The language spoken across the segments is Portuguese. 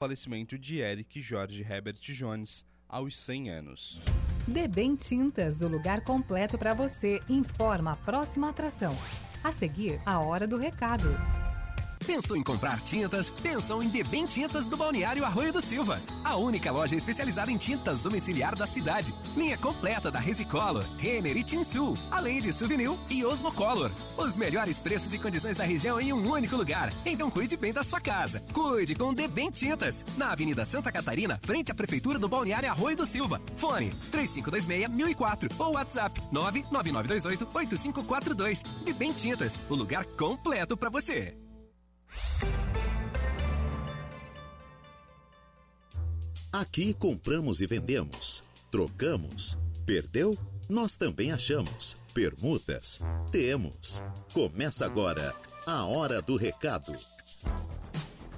falecimento de Eric Jorge Herbert Jones aos 100 anos. Debem Tintas, o lugar completo para você, informa a próxima atração. A seguir, a hora do recado. Pensou em comprar tintas? Pensou em Debem Tintas do Balneário Arroio do Silva. A única loja especializada em tintas domiciliar da cidade. Linha completa da Resicolor, Renner e Tinsul, além de Souvenir e Osmocolor. Os melhores preços e condições da região em um único lugar. Então cuide bem da sua casa. Cuide com Debem Tintas. Na Avenida Santa Catarina, frente à Prefeitura do Balneário Arroio do Silva. Fone 3526-1004 ou WhatsApp 99928-8542. Debem Tintas, o lugar completo para você. Aqui compramos e vendemos, trocamos, perdeu? Nós também achamos. Permutas? Temos. Começa agora a Hora do Recado.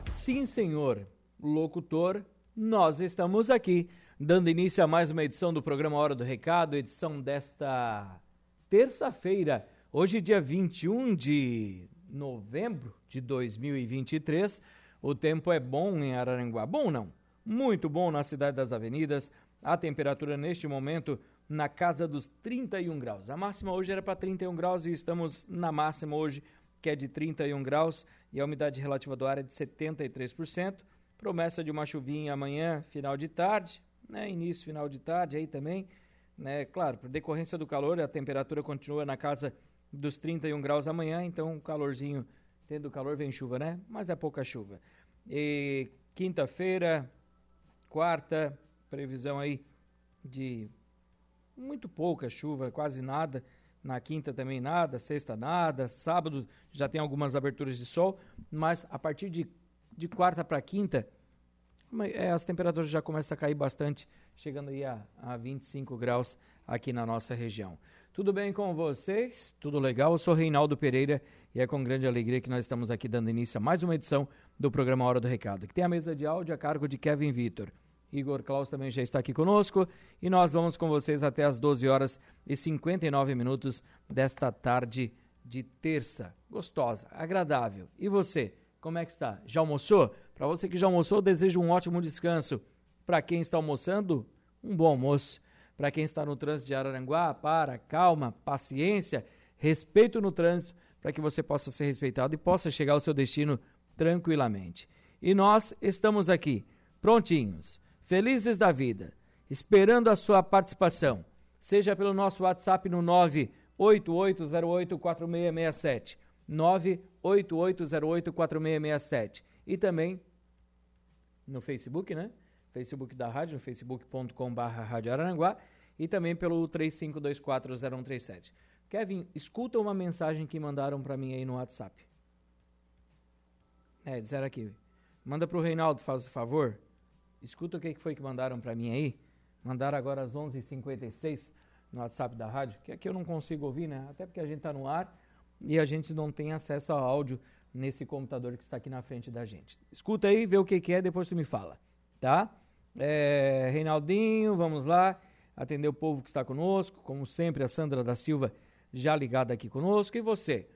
Sim, senhor. Locutor, nós estamos aqui, dando início a mais uma edição do programa Hora do Recado, edição desta terça-feira, hoje, dia 21 de novembro de 2023. O tempo é bom em Araranguá. Bom não? Muito bom na cidade das avenidas. A temperatura neste momento na casa dos 31 graus. A máxima hoje era para 31 graus e estamos na máxima hoje, que é de 31 graus, e a umidade relativa do ar é de 73%. Promessa de uma chuvinha amanhã, final de tarde, né? Início, final de tarde aí também. Né? Claro, por decorrência do calor, a temperatura continua na casa dos 31 graus amanhã, então calorzinho, tendo calor vem chuva, né? Mas é pouca chuva. E quinta-feira, quarta, previsão aí de muito pouca chuva, quase nada. Na quinta também nada, sexta nada, sábado já tem algumas aberturas de sol, mas a partir de, de quarta para quinta, é, as temperaturas já começam a cair bastante, chegando aí a, a 25 graus aqui na nossa região. Tudo bem com vocês? Tudo legal? Eu sou Reinaldo Pereira e é com grande alegria que nós estamos aqui dando início a mais uma edição do programa Hora do Recado, que tem a mesa de áudio a cargo de Kevin Vitor. Igor Klaus também já está aqui conosco e nós vamos com vocês até as 12 horas e 59 minutos desta tarde de terça. Gostosa, agradável. E você, como é que está? Já almoçou? Para você que já almoçou, desejo um ótimo descanso. Para quem está almoçando, um bom almoço. Para quem está no trânsito de Araranguá, para, calma, paciência, respeito no trânsito, para que você possa ser respeitado e possa chegar ao seu destino tranquilamente. E nós estamos aqui, prontinhos, felizes da vida, esperando a sua participação, seja pelo nosso WhatsApp no 988084667, 988084667 e também no Facebook, né? Facebook da rádio, facebook.com.br Rádio e também pelo 35240137. Kevin, escuta uma mensagem que mandaram para mim aí no WhatsApp. É, disseram aqui. Manda para o Reinaldo, faz o favor. Escuta o que foi que mandaram para mim aí. Mandaram agora às 11h56 no WhatsApp da rádio, que aqui eu não consigo ouvir, né? Até porque a gente está no ar e a gente não tem acesso ao áudio nesse computador que está aqui na frente da gente. Escuta aí, vê o que, que é, depois tu me fala, tá? É, Reinaldinho, vamos lá, atender o povo que está conosco, como sempre, a Sandra da Silva já ligada aqui conosco. E você,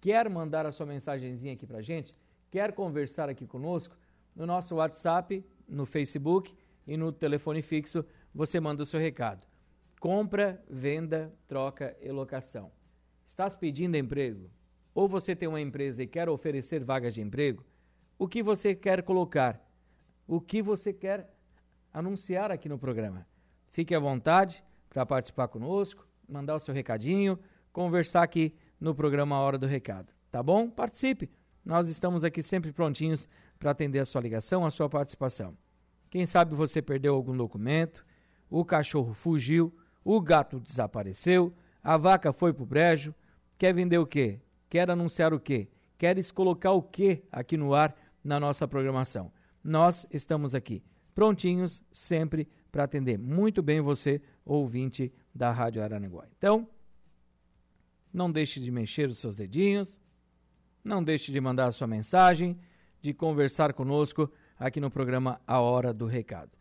quer mandar a sua mensagenzinha aqui pra gente? Quer conversar aqui conosco? No nosso WhatsApp, no Facebook e no telefone fixo, você manda o seu recado. Compra, venda, troca e locação. Estás pedindo emprego? Ou você tem uma empresa e quer oferecer vagas de emprego? O que você quer colocar? O que você quer anunciar aqui no programa. Fique à vontade para participar conosco, mandar o seu recadinho, conversar aqui no programa Hora do Recado. Tá bom? Participe. Nós estamos aqui sempre prontinhos para atender a sua ligação, a sua participação. Quem sabe você perdeu algum documento, o cachorro fugiu, o gato desapareceu, a vaca foi pro brejo. Quer vender o quê? Quer anunciar o quê? Queres colocar o quê aqui no ar na nossa programação? Nós estamos aqui prontinhos sempre para atender muito bem você, ouvinte da Rádio Aranaguá. Então, não deixe de mexer os seus dedinhos, não deixe de mandar a sua mensagem, de conversar conosco aqui no programa A Hora do Recado.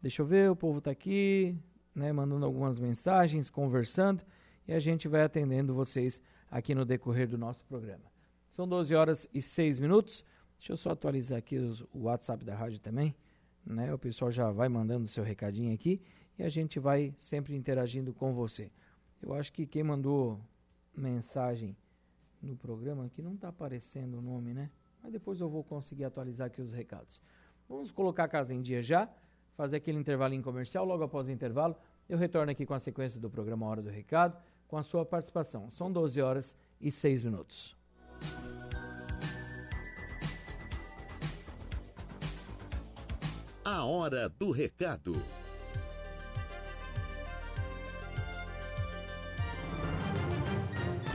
Deixa eu ver, o povo está aqui, né, mandando algumas mensagens, conversando, e a gente vai atendendo vocês aqui no decorrer do nosso programa. São 12 horas e 6 minutos, Deixa eu só atualizar aqui os, o WhatsApp da rádio também. Né? O pessoal já vai mandando seu recadinho aqui e a gente vai sempre interagindo com você. Eu acho que quem mandou mensagem no programa aqui não está aparecendo o nome, né? Mas depois eu vou conseguir atualizar aqui os recados. Vamos colocar a casa em dia já, fazer aquele intervalinho comercial. Logo após o intervalo, eu retorno aqui com a sequência do programa Hora do Recado, com a sua participação. São 12 horas e 6 minutos. A Hora do Recado.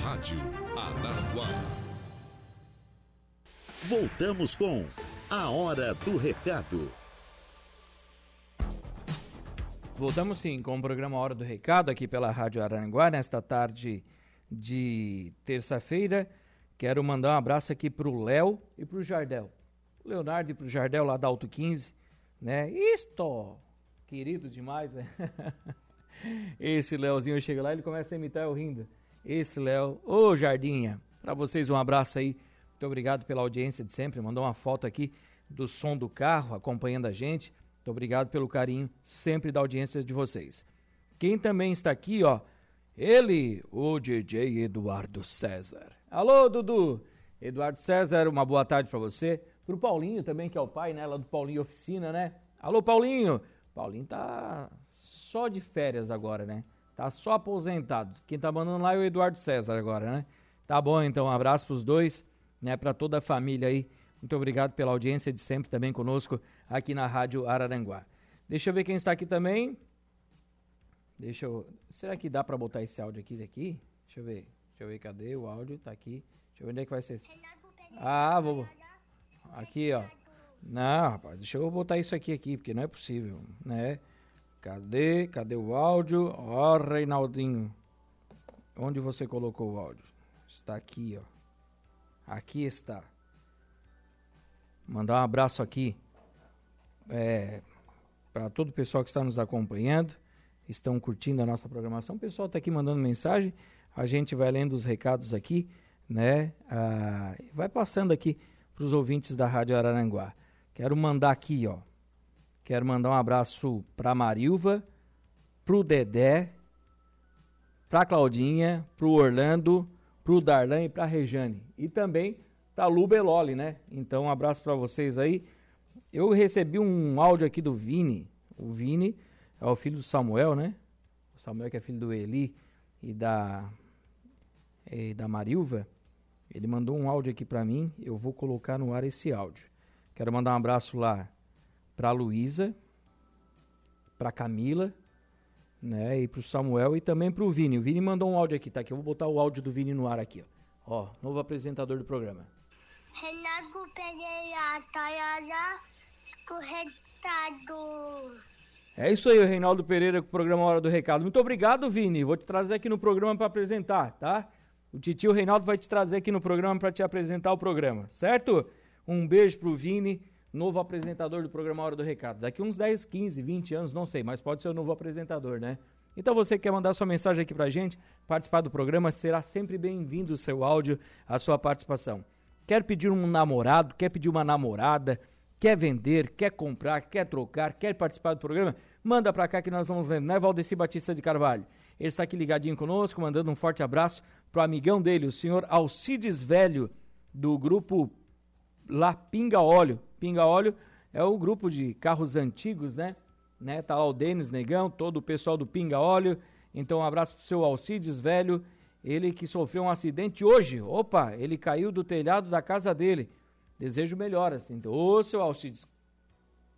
Rádio Araranguá. Voltamos com A Hora do Recado. Voltamos sim com o programa Hora do Recado aqui pela Rádio Aranguá nesta tarde de terça-feira. Quero mandar um abraço aqui para o Léo e para o Jardel. Leonardo e para o Jardel lá da Alto 15, né? Isto! Querido demais, né? Esse Léozinho chega lá ele começa a imitar eu rindo. Esse Léo, ô Jardinha, para vocês um abraço aí. Muito obrigado pela audiência de sempre. Mandou uma foto aqui do som do carro acompanhando a gente. Muito obrigado pelo carinho sempre da audiência de vocês. Quem também está aqui, ó, ele, o DJ Eduardo César. Alô, Dudu. Eduardo César, uma boa tarde para você. Pro Paulinho também, que é o pai, né, lá do Paulinho Oficina, né? Alô, Paulinho. Paulinho tá só de férias agora, né? Tá só aposentado. Quem tá mandando lá é o Eduardo César agora, né? Tá bom, então, um abraço pros dois, né, para toda a família aí muito obrigado pela audiência de sempre também conosco aqui na Rádio Araranguá. Deixa eu ver quem está aqui também. Deixa eu. Será que dá para botar esse áudio aqui daqui? Deixa eu ver. Deixa eu ver cadê o áudio. Tá aqui. Deixa eu ver onde é que vai ser. Ah, vou. Aqui, ó. Não, rapaz, deixa eu botar isso aqui aqui, porque não é possível, né? Cadê? Cadê o áudio? Ó, Reinaldinho. Onde você colocou o áudio? Está aqui, ó. Aqui está. Mandar um abraço aqui é, para todo o pessoal que está nos acompanhando, estão curtindo a nossa programação. O pessoal está aqui mandando mensagem, a gente vai lendo os recados aqui, né? Ah, vai passando aqui para os ouvintes da Rádio Araranguá. Quero mandar aqui, ó. Quero mandar um abraço para Marilva, para o Dedé, para Claudinha, para o Orlando, para o Darlan e para a Rejane. E também para Lu Beloli, né? Então, um abraço para vocês aí. Eu recebi um áudio aqui do Vini. O Vini é o filho do Samuel, né? O Samuel que é filho do Eli e da e da Marilva. Ele mandou um áudio aqui para mim. Eu vou colocar no ar esse áudio. Quero mandar um abraço lá para Luísa, para Camila, né? E para o Samuel e também para o Vini. O Vini mandou um áudio aqui, tá? Que eu vou botar o áudio do Vini no ar aqui, ó. Ó, novo apresentador do programa. Renato Pereira, Tayara, corretado. É isso aí, o Reinaldo Pereira com o programa Hora do Recado. Muito obrigado, Vini. Vou te trazer aqui no programa para apresentar, tá? O titio Reinaldo vai te trazer aqui no programa para te apresentar o programa, certo? Um beijo pro Vini, novo apresentador do programa Hora do Recado. Daqui uns 10, 15, 20 anos, não sei, mas pode ser o novo apresentador, né? Então você que quer mandar sua mensagem aqui pra gente, participar do programa, será sempre bem-vindo o seu áudio, a sua participação. Quer pedir um namorado, quer pedir uma namorada, quer vender, quer comprar, quer trocar, quer participar do programa? Manda pra cá que nós vamos lendo, né, Valdeci Batista de Carvalho? Ele está aqui ligadinho conosco, mandando um forte abraço pro amigão dele, o senhor Alcides Velho, do grupo lá Pinga Óleo. Pinga Óleo é o grupo de carros antigos, né? né? Tá lá o Denis Negão, todo o pessoal do Pinga Óleo. Então, um abraço pro seu Alcides Velho, ele que sofreu um acidente hoje. Opa, ele caiu do telhado da casa dele. Desejo melhoras. Então, ô, seu Alcides,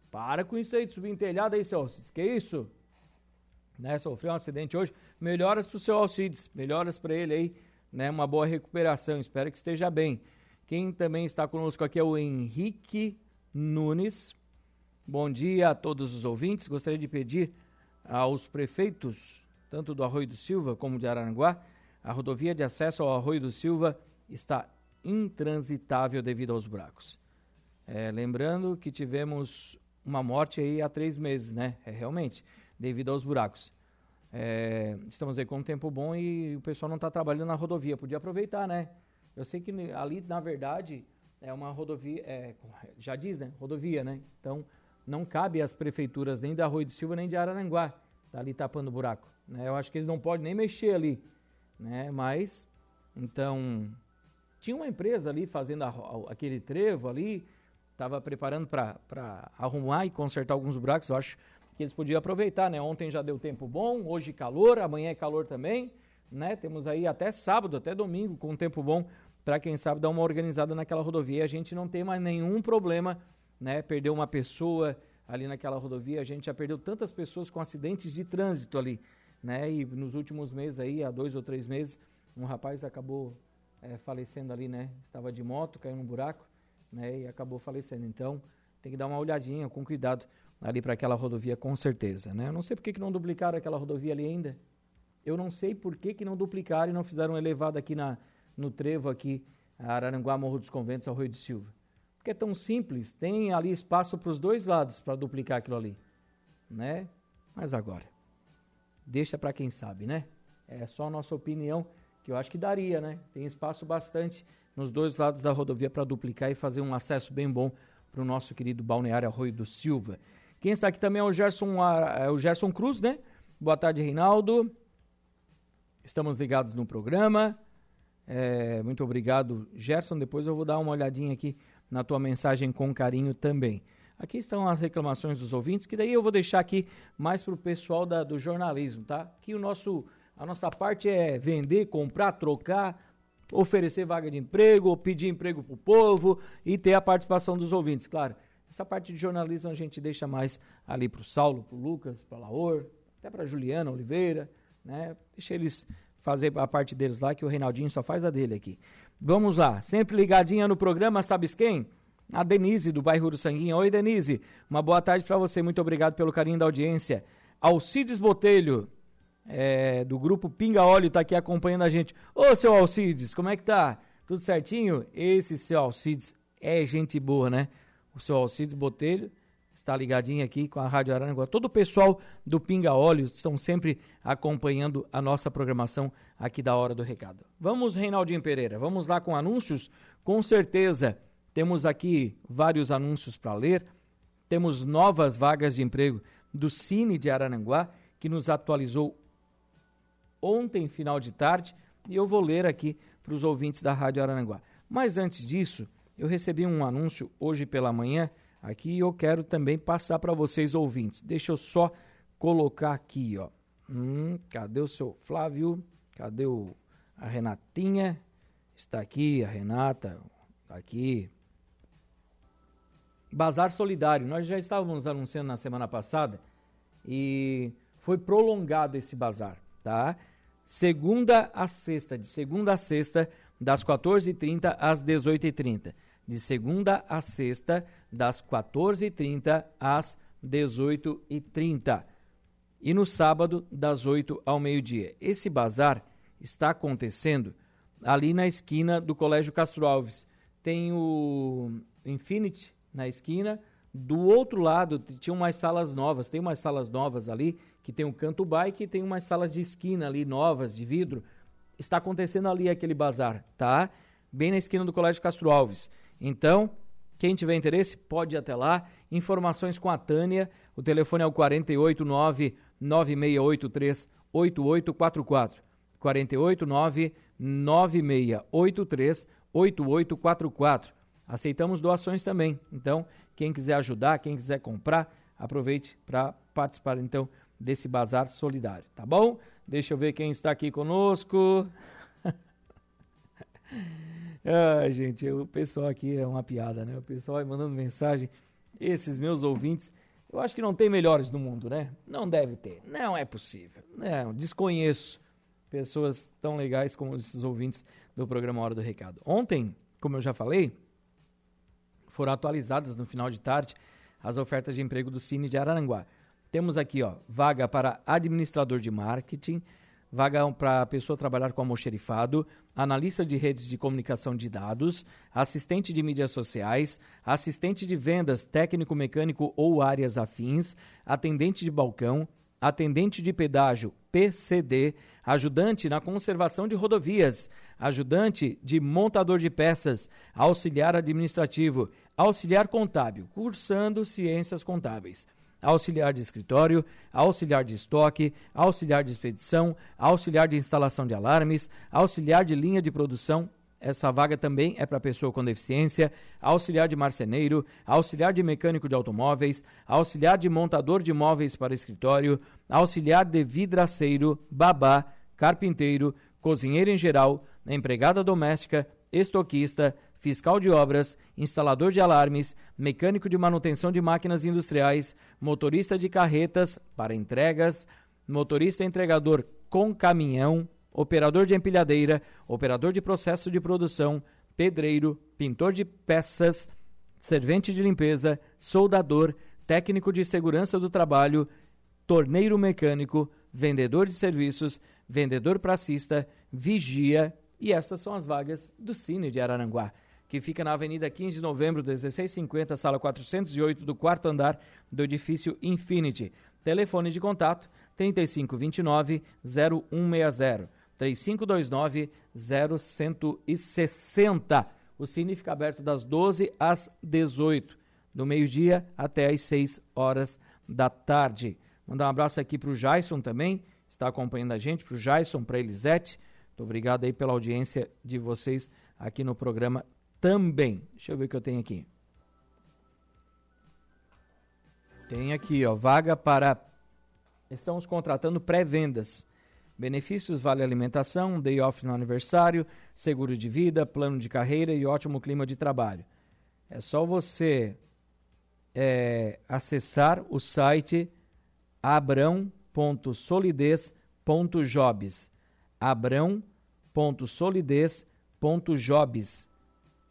para com isso aí de subir em telhado aí, seu Alcides. Que isso? Né, sofreu um acidente hoje. Melhoras pro seu Alcides, melhoras para ele aí, né? Uma boa recuperação. Espero que esteja bem. Quem também está conosco aqui é o Henrique Nunes. Bom dia a todos os ouvintes. Gostaria de pedir aos prefeitos, tanto do Arroio do Silva como de Aranguá, a rodovia de acesso ao Arroio do Silva está intransitável devido aos buracos. É, lembrando que tivemos uma morte aí há três meses, né? É, realmente, devido aos buracos. É, estamos aí com um tempo bom e o pessoal não está trabalhando na rodovia. Podia aproveitar, né? Eu sei que ali, na verdade, é uma rodovia, é, já diz, né? Rodovia, né? Então, não cabe às prefeituras nem da Rui de Silva nem de Araranguá tá ali tapando buraco. Né? Eu acho que eles não podem nem mexer ali, né? Mas, então, tinha uma empresa ali fazendo a, a, aquele trevo ali, estava preparando para arrumar e consertar alguns buracos. Eu acho que eles podiam aproveitar, né? Ontem já deu tempo bom, hoje calor, amanhã é calor também, né? Temos aí até sábado, até domingo com tempo bom para quem sabe dar uma organizada naquela rodovia. A gente não tem mais nenhum problema, né? Perder uma pessoa ali naquela rodovia, a gente já perdeu tantas pessoas com acidentes de trânsito ali, né? E nos últimos meses aí, há dois ou três meses, um rapaz acabou é, falecendo ali, né? Estava de moto, caiu num buraco, né? E acabou falecendo. Então, tem que dar uma olhadinha com cuidado ali para aquela rodovia, com certeza, né? Eu não sei por que, que não duplicaram aquela rodovia ali ainda. Eu não sei por que, que não duplicaram e não fizeram elevado aqui na, no trevo aqui, Araranguá, Morro dos Conventos, ao Rio de Silva. Porque é tão simples, tem ali espaço para os dois lados para duplicar aquilo ali, né? Mas agora, deixa para quem sabe, né? É só a nossa opinião, que eu acho que daria, né? Tem espaço bastante nos dois lados da rodovia para duplicar e fazer um acesso bem bom para o nosso querido balneário Arroio do Silva. Quem está aqui também é o Gerson, é o Gerson Cruz, né? Boa tarde, Reinaldo. Estamos ligados no programa. É, muito obrigado, Gerson. Depois eu vou dar uma olhadinha aqui na tua mensagem com carinho também. Aqui estão as reclamações dos ouvintes, que daí eu vou deixar aqui mais para o pessoal da, do jornalismo, tá? Que o nosso, a nossa parte é vender, comprar, trocar, oferecer vaga de emprego, pedir emprego para o povo e ter a participação dos ouvintes, claro. Essa parte de jornalismo a gente deixa mais ali para o Saulo, para o Lucas, para Laor, até para Juliana Oliveira, né? Deixa eles fazer a parte deles lá, que o Reinaldinho só faz a dele aqui. Vamos lá, sempre ligadinha no programa, sabes quem? A Denise, do bairro do Sanguinha. Oi, Denise, uma boa tarde para você, muito obrigado pelo carinho da audiência. Alcides Botelho, é, do grupo Pinga Óleo, está aqui acompanhando a gente. Ô, seu Alcides, como é que tá? Tudo certinho? Esse seu Alcides é gente boa, né? O seu Alcides Botelho, está ligadinho aqui com a Rádio Araranguá. Todo o pessoal do Pinga Óleo estão sempre acompanhando a nossa programação aqui da Hora do Recado. Vamos, Reinaldinho Pereira, vamos lá com anúncios? Com certeza, temos aqui vários anúncios para ler. Temos novas vagas de emprego do Cine de Araranguá, que nos atualizou ontem, final de tarde, e eu vou ler aqui para os ouvintes da Rádio Araranguá. Mas antes disso, eu recebi um anúncio hoje pela manhã aqui e eu quero também passar para vocês ouvintes. Deixa eu só colocar aqui, ó. Hum, cadê o seu Flávio? Cadê o, a Renatinha? Está aqui, a Renata, aqui. Bazar Solidário. Nós já estávamos anunciando na semana passada e foi prolongado esse bazar, tá? Segunda a sexta, de segunda a sexta, das 14h30 às 18h30. De segunda a sexta, das 14h30 às 18h30. E no sábado, das 8 ao meio-dia. Esse bazar está acontecendo ali na esquina do Colégio Castro Alves. Tem o Infinity na esquina. Do outro lado, tinham umas salas novas. Tem umas salas novas ali, que tem um canto bike e tem umas salas de esquina ali novas, de vidro está acontecendo ali aquele bazar, tá? Bem na esquina do Colégio Castro Alves. Então, quem tiver interesse, pode ir até lá. Informações com a Tânia. O telefone é o 489 9683 8844. 489 9683 8844. Aceitamos doações também. Então, quem quiser ajudar, quem quiser comprar, aproveite para participar então desse bazar solidário, tá bom? Deixa eu ver quem está aqui conosco. ah, gente, o pessoal aqui é uma piada, né? O pessoal vai mandando mensagem. Esses meus ouvintes, eu acho que não tem melhores no mundo, né? Não deve ter. Não é possível. Não, desconheço pessoas tão legais como esses ouvintes do programa Hora do Recado. Ontem, como eu já falei, foram atualizadas no final de tarde as ofertas de emprego do Cine de Araranguá. Temos aqui, ó, vaga para administrador de marketing, vaga para pessoa trabalhar com almoxerifado, analista de redes de comunicação de dados, assistente de mídias sociais, assistente de vendas, técnico mecânico ou áreas afins, atendente de balcão, atendente de pedágio PCD, ajudante na conservação de rodovias, ajudante de montador de peças, auxiliar administrativo, auxiliar contábil, cursando ciências contábeis auxiliar de escritório, auxiliar de estoque, auxiliar de expedição, auxiliar de instalação de alarmes, auxiliar de linha de produção. Essa vaga também é para pessoa com deficiência, auxiliar de marceneiro, auxiliar de mecânico de automóveis, auxiliar de montador de móveis para escritório, auxiliar de vidraceiro, babá, carpinteiro, cozinheiro em geral, empregada doméstica, estoquista, fiscal de obras, instalador de alarmes, mecânico de manutenção de máquinas industriais, motorista de carretas para entregas, motorista entregador com caminhão, operador de empilhadeira, operador de processo de produção, pedreiro, pintor de peças, servente de limpeza, soldador, técnico de segurança do trabalho, torneiro mecânico, vendedor de serviços, vendedor pracista, vigia, e estas são as vagas do Cine de Araranguá que fica na Avenida 15 de Novembro, 1650, sala 408, do quarto andar do edifício Infinity. Telefone de contato 3529 0160 3529 0160. O cine fica aberto das 12 às 18, do meio-dia até às 6 horas da tarde. Mandar um abraço aqui para o Jason também, está acompanhando a gente, para o Jason, para a Elisete. Muito obrigado aí pela audiência de vocês aqui no programa também. Deixa eu ver o que eu tenho aqui. Tem aqui, ó, vaga para estamos contratando pré-vendas. Benefícios vale alimentação, day off no aniversário, seguro de vida, plano de carreira e ótimo clima de trabalho. É só você é, acessar o site abrão.solidez.jobs. abrão.solidez.jobs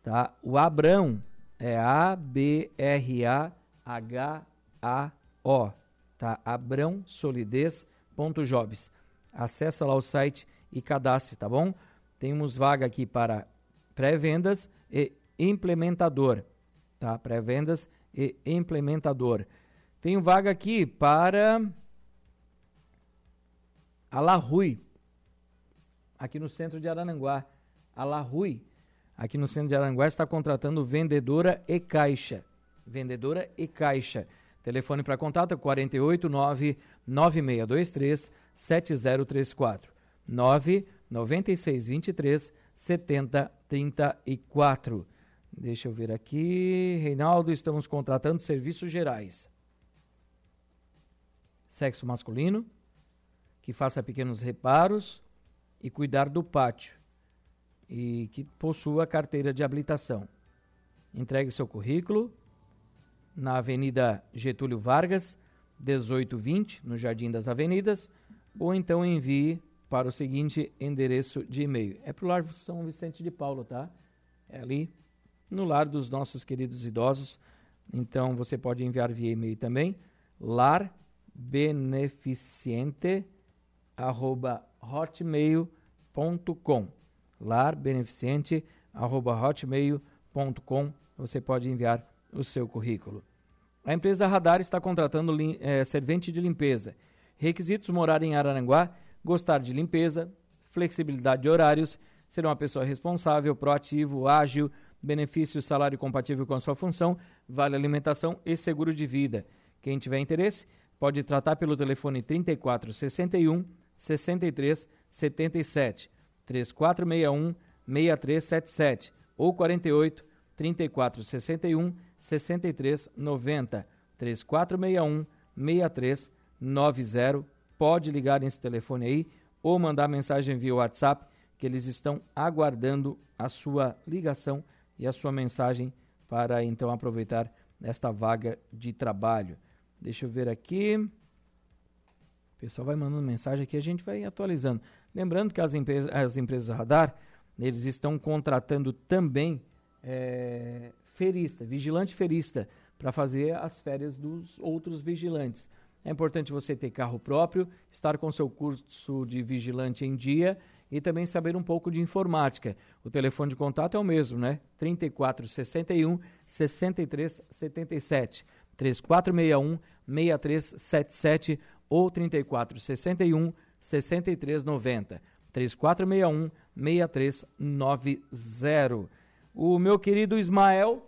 tá? O Abrão é A B R A H A O, tá? abrãosolidez.jobs. Acessa lá o site e cadastre, tá bom? Temos vaga aqui para pré-vendas e implementador, tá? Pré-vendas e implementador. Tenho vaga aqui para a La Rui, aqui no centro de Arananguá. A La Rui, aqui no centro de Aranguá está contratando vendedora e caixa. Vendedora e caixa. Telefone para contato é 489 9623 7034 99623 7034. Deixa eu ver aqui. Reinaldo, estamos contratando serviços gerais. Sexo masculino, que faça pequenos reparos e cuidar do pátio e que possua carteira de habilitação. Entregue seu currículo na Avenida Getúlio Vargas, 1820, no Jardim das Avenidas, ou então envie para o seguinte endereço de e-mail. É para o Lar São Vicente de Paulo, tá? É ali no lar dos nossos queridos idosos. Então você pode enviar via e-mail também, larbeneficiente@hotmail.com larbeneficiente.hotmail.com. Você pode enviar o seu currículo. A empresa Radar está contratando é, servente de limpeza. Requisitos: morar em Araranguá, gostar de limpeza, flexibilidade de horários, ser uma pessoa responsável, proativo, ágil, benefícios, salário compatível com a sua função, vale alimentação e seguro de vida. Quem tiver interesse, pode tratar pelo telefone 34 61 63 77 3461 6377 ou 48 3461 6390 3461 6390. Pode ligar nesse telefone aí ou mandar mensagem via WhatsApp que eles estão aguardando a sua ligação e a sua mensagem para então aproveitar esta vaga de trabalho. Deixa eu ver aqui. O pessoal vai mandando mensagem aqui, a gente vai atualizando. Lembrando que as, empresas, as empresas radar, eles estão contratando também é, ferista, vigilante ferista, para fazer as férias dos outros vigilantes. É importante você ter carro próprio, estar com seu curso de vigilante em dia e também saber um pouco de informática. O telefone de contato é o mesmo, né? 3461 6377. 3461 6377 ou 3461 6390. 3461 6390. O meu querido Ismael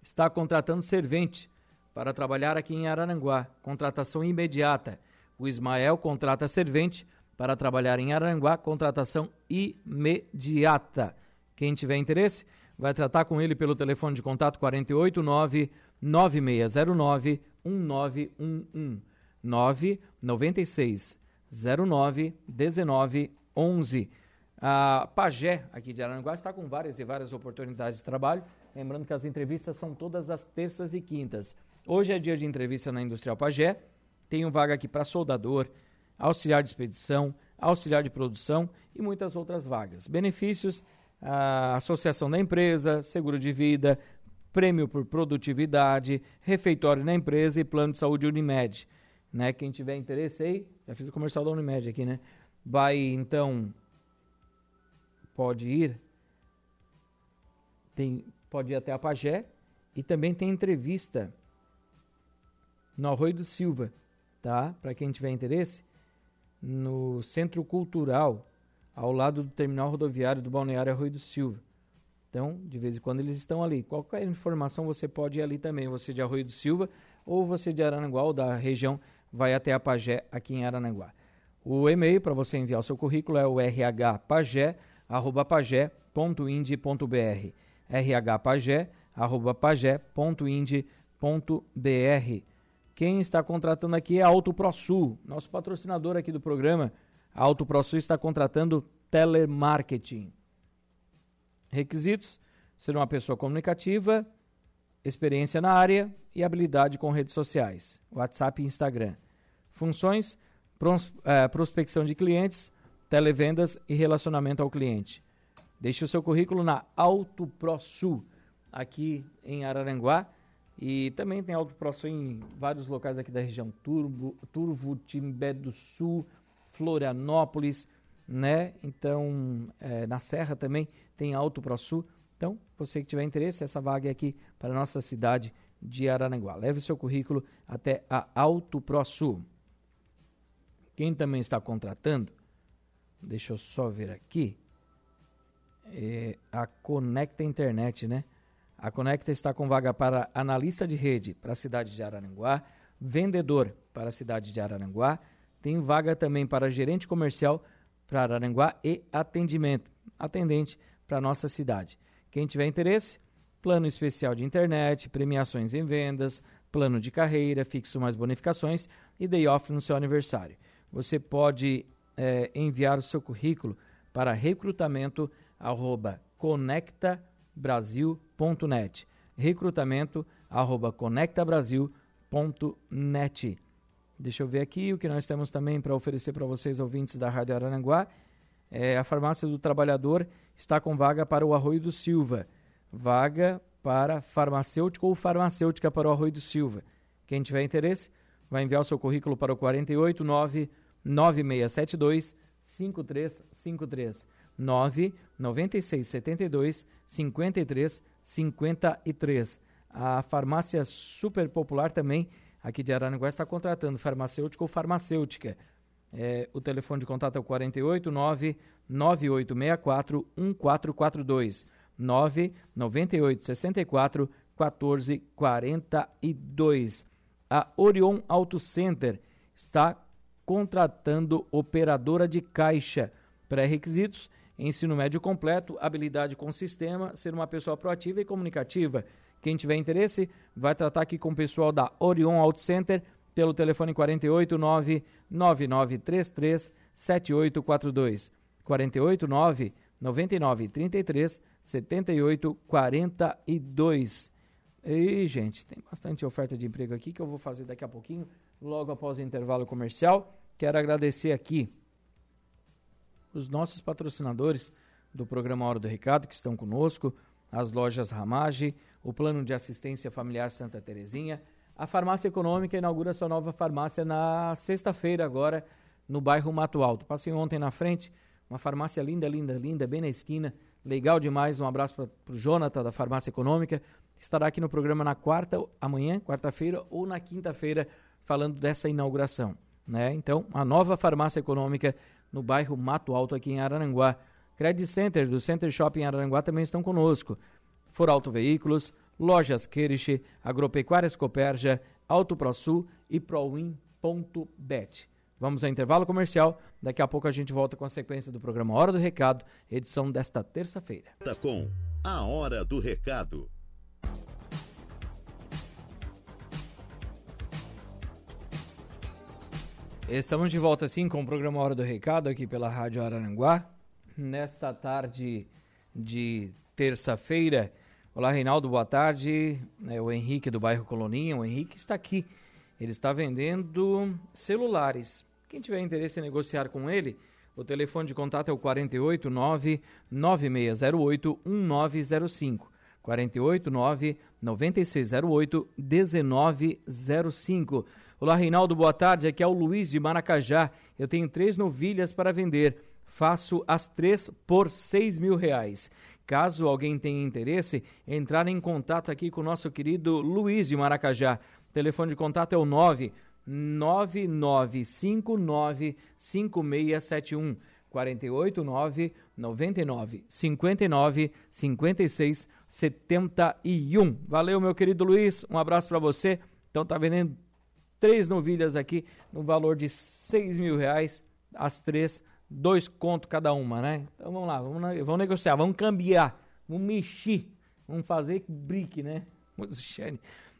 está contratando servente para trabalhar aqui em Araranguá. Contratação imediata. O Ismael contrata servente para trabalhar em Araranguá. Contratação imediata. Quem tiver interesse, vai tratar com ele pelo telefone de contato 489 9609 1911 996 09 19 11. A Pagé, aqui de Araranguá, está com várias e várias oportunidades de trabalho. Lembrando que as entrevistas são todas as terças e quintas. Hoje é dia de entrevista na Industrial Pagé. Tenho vaga aqui para soldador, auxiliar de expedição, auxiliar de produção e muitas outras vagas. Benefícios: a associação da empresa, seguro de vida, prêmio por produtividade, refeitório na empresa e plano de saúde Unimed. Né? Quem tiver interesse aí, já fiz o comercial da Unimed aqui, né? Vai então pode ir tem pode ir até a Pagé e também tem entrevista no Arroio do Silva, tá? Para quem tiver interesse, no Centro Cultural, ao lado do terminal rodoviário do Balneário Arroio do Silva. Então, de vez em quando eles estão ali. Qualquer informação você pode ir ali também, você de Arroio do Silva ou você de Aranaguá ou da região, vai até a Pagé aqui em Aranaguá. O e-mail para você enviar o seu currículo é o rhpagé@pagé.ind.br. rhpagé@pagé.ind.br. Quem está contratando aqui é a Auto ProSul, nosso patrocinador aqui do programa. A Auto ProSul está contratando telemarketing. Requisitos: ser uma pessoa comunicativa, experiência na área e habilidade com redes sociais, WhatsApp e Instagram. Funções: pros, é, prospecção de clientes, televendas e relacionamento ao cliente. Deixe o seu currículo na Auto ProSul, aqui em Araranguá. E também tem Auto ProSul em vários locais aqui da região. Turbo, Turvo, Timbé do Sul, Florianópolis, né? Então, é, na Serra também tem Auto ProSul. Então, você que tiver interesse, essa vaga é aqui para a nossa cidade de Araranguá. Leve seu currículo até a Auto ProSul. Quem também está contratando, deixa eu só ver aqui, é a Conecta Internet, né? A Conecta está com vaga para analista de rede para a cidade de Araranguá, vendedor para a cidade de Araranguá, tem vaga também para gerente comercial para Araranguá e atendimento, atendente para nossa cidade. Quem tiver interesse, plano especial de internet, premiações em vendas, plano de carreira, fixo mais bonificações e day off no seu aniversário você pode é, enviar o seu currículo para recrutamento arroba conectabrasil.net recrutamento arroba conectabrasil.net Deixa eu ver aqui o que nós temos também para oferecer para vocês, ouvintes da Rádio Arananguá. É, a Farmácia do Trabalhador está com vaga para o Arroio do Silva. Vaga para farmacêutico ou farmacêutica para o Arroio do Silva. Quem tiver interesse, vai enviar o seu currículo para o 489 9672 5353 9 9672 53 53. A farmácia super popular também aqui de Aranaguá está contratando farmacêutico ou farmacêutica. É, o telefone de contato é o 489 9864 1442 998 64 1442. A Orion Auto Center está contratando operadora de caixa. Pré-requisitos: ensino médio completo, habilidade com sistema, ser uma pessoa proativa e comunicativa. Quem tiver interesse, vai tratar aqui com o pessoal da Orion Auto Center pelo telefone 489 9933 7842. 489 9933 7842. E, gente, tem bastante oferta de emprego aqui que eu vou fazer daqui a pouquinho, logo após o intervalo comercial. Quero agradecer aqui os nossos patrocinadores do programa Hora do Recado que estão conosco, as lojas Ramage, o Plano de Assistência Familiar Santa Terezinha, a Farmácia Econômica inaugura sua nova farmácia na sexta-feira agora no bairro Mato Alto. Passei ontem na frente, uma farmácia linda, linda, linda, bem na esquina, legal demais. Um abraço para o Jonathan da Farmácia Econômica. Estará aqui no programa na quarta, amanhã, quarta-feira ou na quinta-feira, falando dessa inauguração né? Então, a nova farmácia econômica no bairro Mato Alto aqui em Araranguá. Credit Center do Center Shopping Araranguá também estão conosco. For Auto Veículos, Lojas Kerish, Agropecuárias Coperja, Auto ProSul e Proin.bet. Vamos ao intervalo comercial. Daqui a pouco a gente volta com a sequência do programa Hora do Recado, edição desta terça-feira. Com a Hora do Recado. Estamos de volta sim com o programa Hora do Recado aqui pela Rádio Araranguá. Nesta tarde de terça-feira. Olá, Reinaldo, boa tarde. É o Henrique do bairro Coloninha. O Henrique está aqui. Ele está vendendo celulares. Quem tiver interesse em negociar com ele, o telefone de contato é o 489 9608 1905. 489 9608 1905. Olá, Reinaldo, boa tarde. Aqui é o Luiz de Maracajá. Eu tenho três novilhas para vender. Faço as três por seis mil reais. Caso alguém tenha interesse, entrar em contato aqui com o nosso querido Luiz de Maracajá. O telefone de contato é o 9 9959 5671 489 99 59 56 71. Valeu, meu querido Luiz. Um abraço para você. Então tá vendendo três novilhas aqui no valor de seis mil reais, as três, dois conto cada uma, né? Então vamos lá, vamos, vamos negociar, vamos cambiar, vamos mexer, vamos fazer brique, né?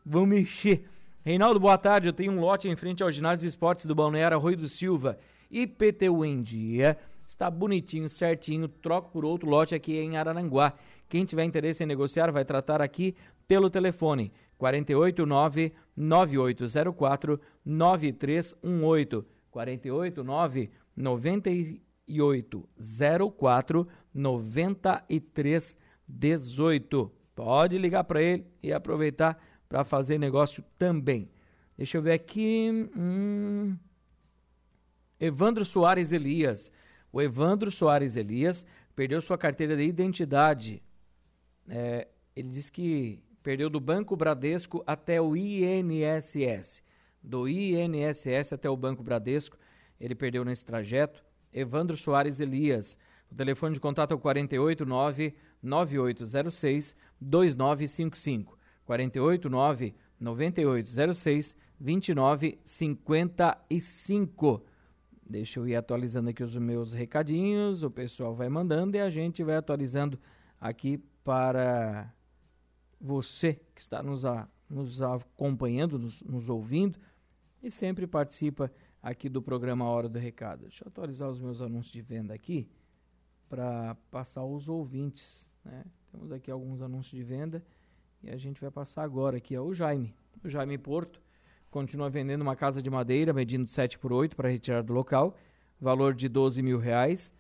Vamos mexer. Reinaldo, boa tarde. Eu tenho um lote em frente ao ginásio de esportes do Balneário Arroio do Silva. IPTU em dia. Está bonitinho, certinho. Troco por outro lote aqui em Araranguá. Quem tiver interesse em negociar vai tratar aqui pelo telefone 489 9804 9318 489 9804 9318. Pode ligar para ele e aproveitar para fazer negócio também. Deixa eu ver aqui. Hum... Evandro Soares Elias. O Evandro Soares Elias perdeu sua carteira de identidade. É, ele disse que perdeu do Banco Bradesco até o INSS. Do INSS até o Banco Bradesco, ele perdeu nesse trajeto. Evandro Soares Elias. O telefone de contato é o 489 9806 2955. 489 9806 2955. Deixa eu ir atualizando aqui os meus recadinhos, o pessoal vai mandando e a gente vai atualizando aqui para você que está nos, a, nos acompanhando, nos, nos ouvindo e sempre participa aqui do programa Hora do Recado. Deixa eu atualizar os meus anúncios de venda aqui para passar aos ouvintes. Né? Temos aqui alguns anúncios de venda e a gente vai passar agora aqui. É o Jaime, o Jaime Porto. Continua vendendo uma casa de madeira medindo 7 por 8 para retirar do local, valor de 12 mil reais.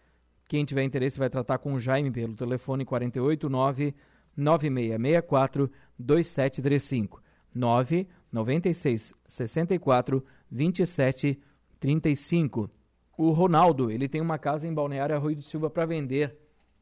Quem tiver interesse vai tratar com o Jaime pelo telefone 489 9664 2735 9 96 64 27 35. O Ronaldo, ele tem uma casa em Balneário Arroio do Silva para vender.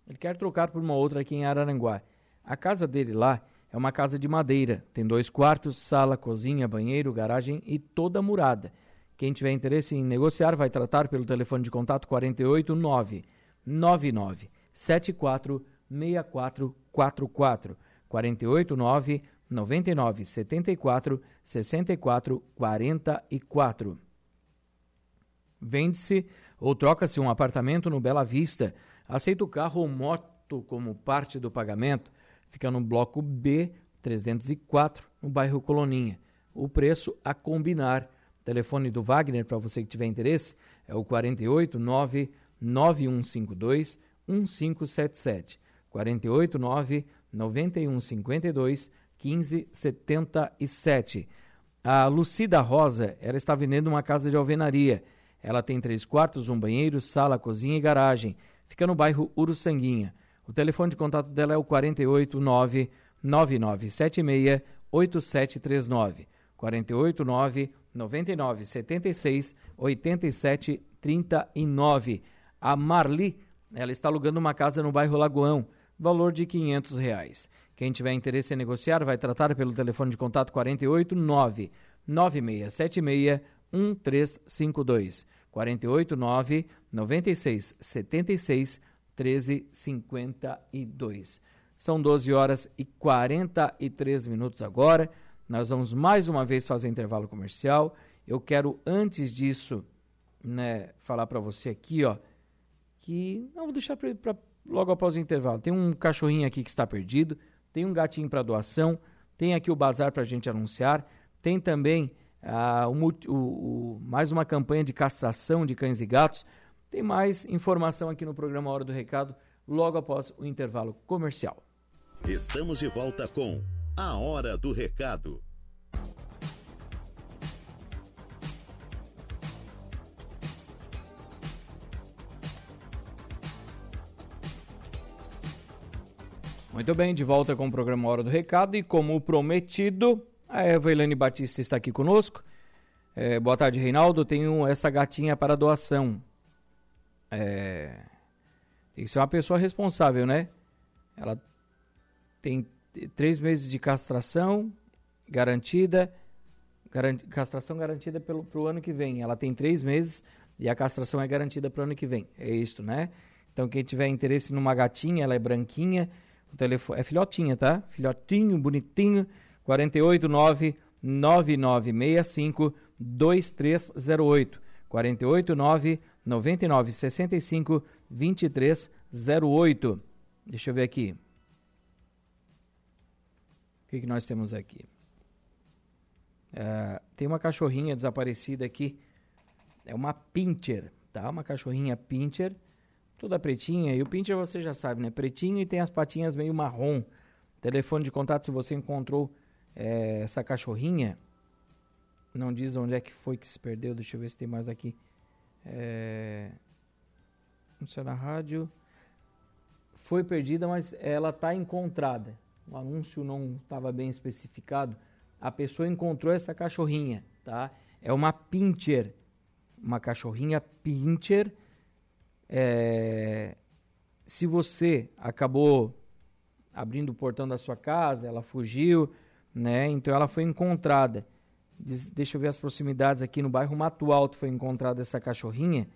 Ele quer trocar por uma outra aqui em Araranguá. A casa dele lá é uma casa de madeira, tem dois quartos, sala, cozinha, banheiro, garagem e toda murada. Quem tiver interesse em negociar vai tratar pelo telefone de contato 489 99 74 6444 489 99 74 64 44. Vende-se ou troca-se um apartamento no Bela Vista. Aceita o carro ou moto como parte do pagamento fica no bloco B 304, no bairro Coloninha. O preço a combinar. O telefone do Wagner, para você que tiver interesse, é o 489 9152 1577. 489 9152 1577. A Lucida Rosa, ela está vendendo uma casa de alvenaria. Ela tem três quartos, um banheiro, sala, cozinha e garagem. Fica no bairro Uruçanguinha. O telefone de contato dela é o 489 9976 8739. 489 9976 8739. A Marli, ela está alugando uma casa no bairro Lagoão, valor de 500 reais. Quem tiver interesse em negociar vai tratar pelo telefone de contato 489 9676 1352. 489 96 76 13 52. São 12 horas e 43 minutos agora. Nós vamos mais uma vez fazer intervalo comercial. Eu quero, antes disso, né, falar para você aqui, ó, que não vou deixar para logo após o intervalo. Tem um cachorrinho aqui que está perdido, tem um gatinho para doação, tem aqui o bazar para a gente anunciar, tem também ah, o, o, mais uma campanha de castração de cães e gatos. Tem mais informação aqui no programa Hora do Recado, logo após o intervalo comercial. Estamos de volta com a Hora do Recado. Muito bem, de volta com o programa Hora do Recado e como prometido, a Eva Elane Batista está aqui conosco. É, boa tarde, Reinaldo. Tenho essa gatinha para doação. É, tem que ser uma pessoa responsável, né? Ela tem três meses de castração garantida, castração garantida pelo pro ano que vem. Ela tem três meses e a castração é garantida para o ano que vem. É isso, né? Então quem tiver interesse numa gatinha, ela é branquinha, o telefone é filhotinha, tá? Filhotinho, bonitinho. 489 9965 2308. 489 9965 2308. Deixa eu ver aqui. O que, que nós temos aqui? É, tem uma cachorrinha desaparecida aqui. É uma pincher, tá? Uma cachorrinha pincher, toda pretinha. E o pincher você já sabe, né? Pretinho e tem as patinhas meio marrom. Telefone de contato se você encontrou é, essa cachorrinha. Não diz onde é que foi que se perdeu. Deixa eu ver se tem mais aqui. É... Não sei na rádio. Foi perdida, mas ela está encontrada o anúncio não estava bem especificado, a pessoa encontrou essa cachorrinha, tá? É uma pincher, uma cachorrinha pincher. É... Se você acabou abrindo o portão da sua casa, ela fugiu, né? Então ela foi encontrada. Deixa eu ver as proximidades aqui no bairro Mato Alto foi encontrada essa cachorrinha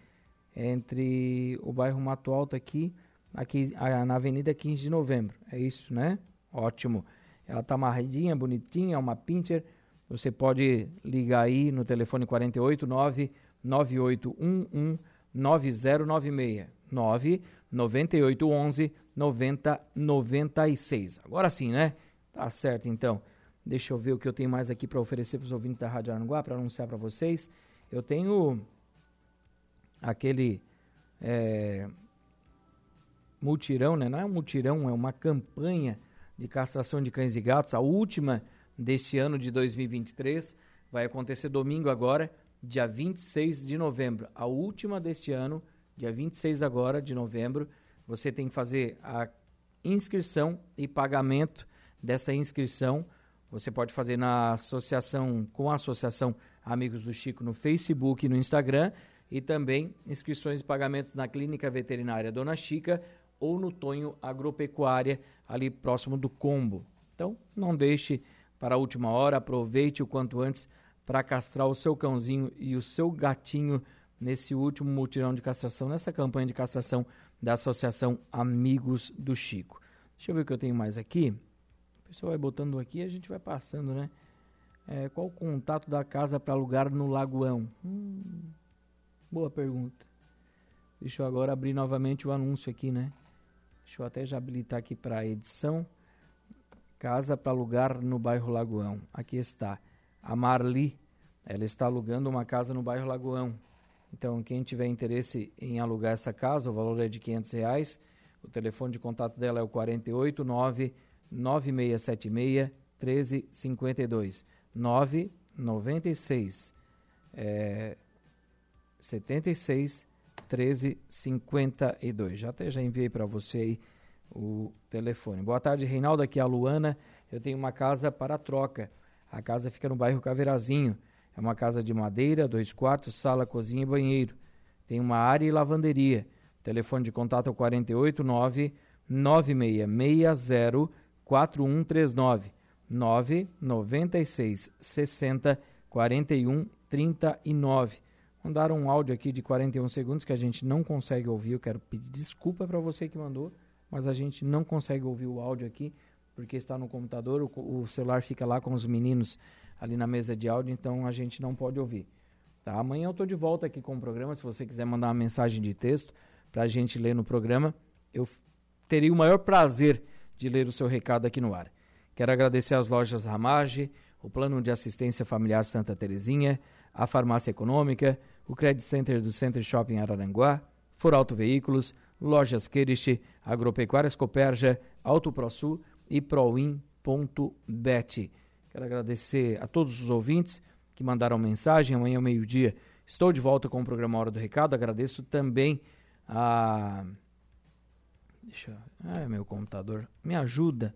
entre o bairro Mato Alto aqui, aqui na Avenida 15 de Novembro. É isso, né? Ótimo. Ela tá amarradinha, bonitinha, é uma pincher. Você pode ligar aí no telefone 489 9811 9096 9 9811 9096. Agora sim, né? Tá certo então. Deixa eu ver o que eu tenho mais aqui para oferecer para os ouvintes da Rádio Aranguá, para anunciar para vocês. Eu tenho aquele é, mutirão, né? Não é um mutirão, é uma campanha de castração de cães e gatos, a última deste ano de 2023, vai acontecer domingo agora, dia 26 de novembro. A última deste ano, dia 26 agora de novembro, você tem que fazer a inscrição e pagamento dessa inscrição. Você pode fazer na associação, com a Associação Amigos do Chico no Facebook e no Instagram, e também inscrições e pagamentos na Clínica Veterinária Dona Chica ou no Tonho Agropecuária, ali próximo do Combo. Então, não deixe para a última hora, aproveite o quanto antes para castrar o seu cãozinho e o seu gatinho nesse último mutirão de castração, nessa campanha de castração da Associação Amigos do Chico. Deixa eu ver o que eu tenho mais aqui. Pessoal vai botando aqui e a gente vai passando, né? É, qual o contato da casa para alugar no Lagoão? Hum, boa pergunta. Deixa eu agora abrir novamente o anúncio aqui, né? Deixa eu até já habilitar aqui para a edição. Casa para alugar no bairro Lagoão. Aqui está. A Marli, ela está alugando uma casa no bairro Lagoão. Então, quem tiver interesse em alugar essa casa, o valor é de 500 reais. O telefone de contato dela é o 489 9676 1352 996 é, 76 1352. Já até já enviei para você aí o telefone. Boa tarde, Reinaldo. Aqui é a Luana. Eu tenho uma casa para troca. A casa fica no bairro Caveirazinho. É uma casa de madeira, dois quartos, sala, cozinha e banheiro. Tem uma área e lavanderia. Telefone de contato é o 489 9660 4139 996 60 41 39. Mandaram um áudio aqui de 41 segundos que a gente não consegue ouvir. Eu quero pedir desculpa para você que mandou, mas a gente não consegue ouvir o áudio aqui porque está no computador. O, o celular fica lá com os meninos ali na mesa de áudio, então a gente não pode ouvir. Tá? Amanhã eu estou de volta aqui com o programa. Se você quiser mandar uma mensagem de texto para a gente ler no programa, eu teria o maior prazer de ler o seu recado aqui no ar. Quero agradecer às lojas Ramage, o Plano de Assistência Familiar Santa Terezinha, a Farmácia Econômica, o Credit Center do Center Shopping Araranguá, Foralto Veículos, Lojas Querich, Agropecuárias Coperja, Auto ProSul e Proin.bet. Quero agradecer a todos os ouvintes que mandaram mensagem. Amanhã ao meio-dia estou de volta com o programa Hora do Recado. Agradeço também a. Deixa. Ah, meu computador. Me ajuda.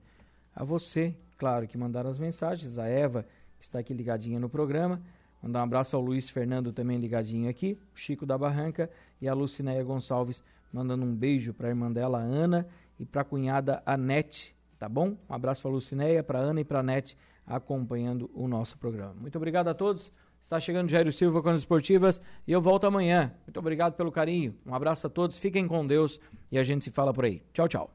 A você, claro, que mandaram as mensagens. A Eva, que está aqui ligadinha no programa. Mandar um abraço ao Luiz Fernando também ligadinho aqui, o Chico da Barranca e a Lucinéia Gonçalves mandando um beijo para a irmã dela, Ana, e para a cunhada Anete, tá bom? Um abraço para a Lucinéia, para Ana e para a Anete acompanhando o nosso programa. Muito obrigado a todos. Está chegando Jairo Silva com as esportivas e eu volto amanhã. Muito obrigado pelo carinho. Um abraço a todos, fiquem com Deus e a gente se fala por aí. Tchau, tchau.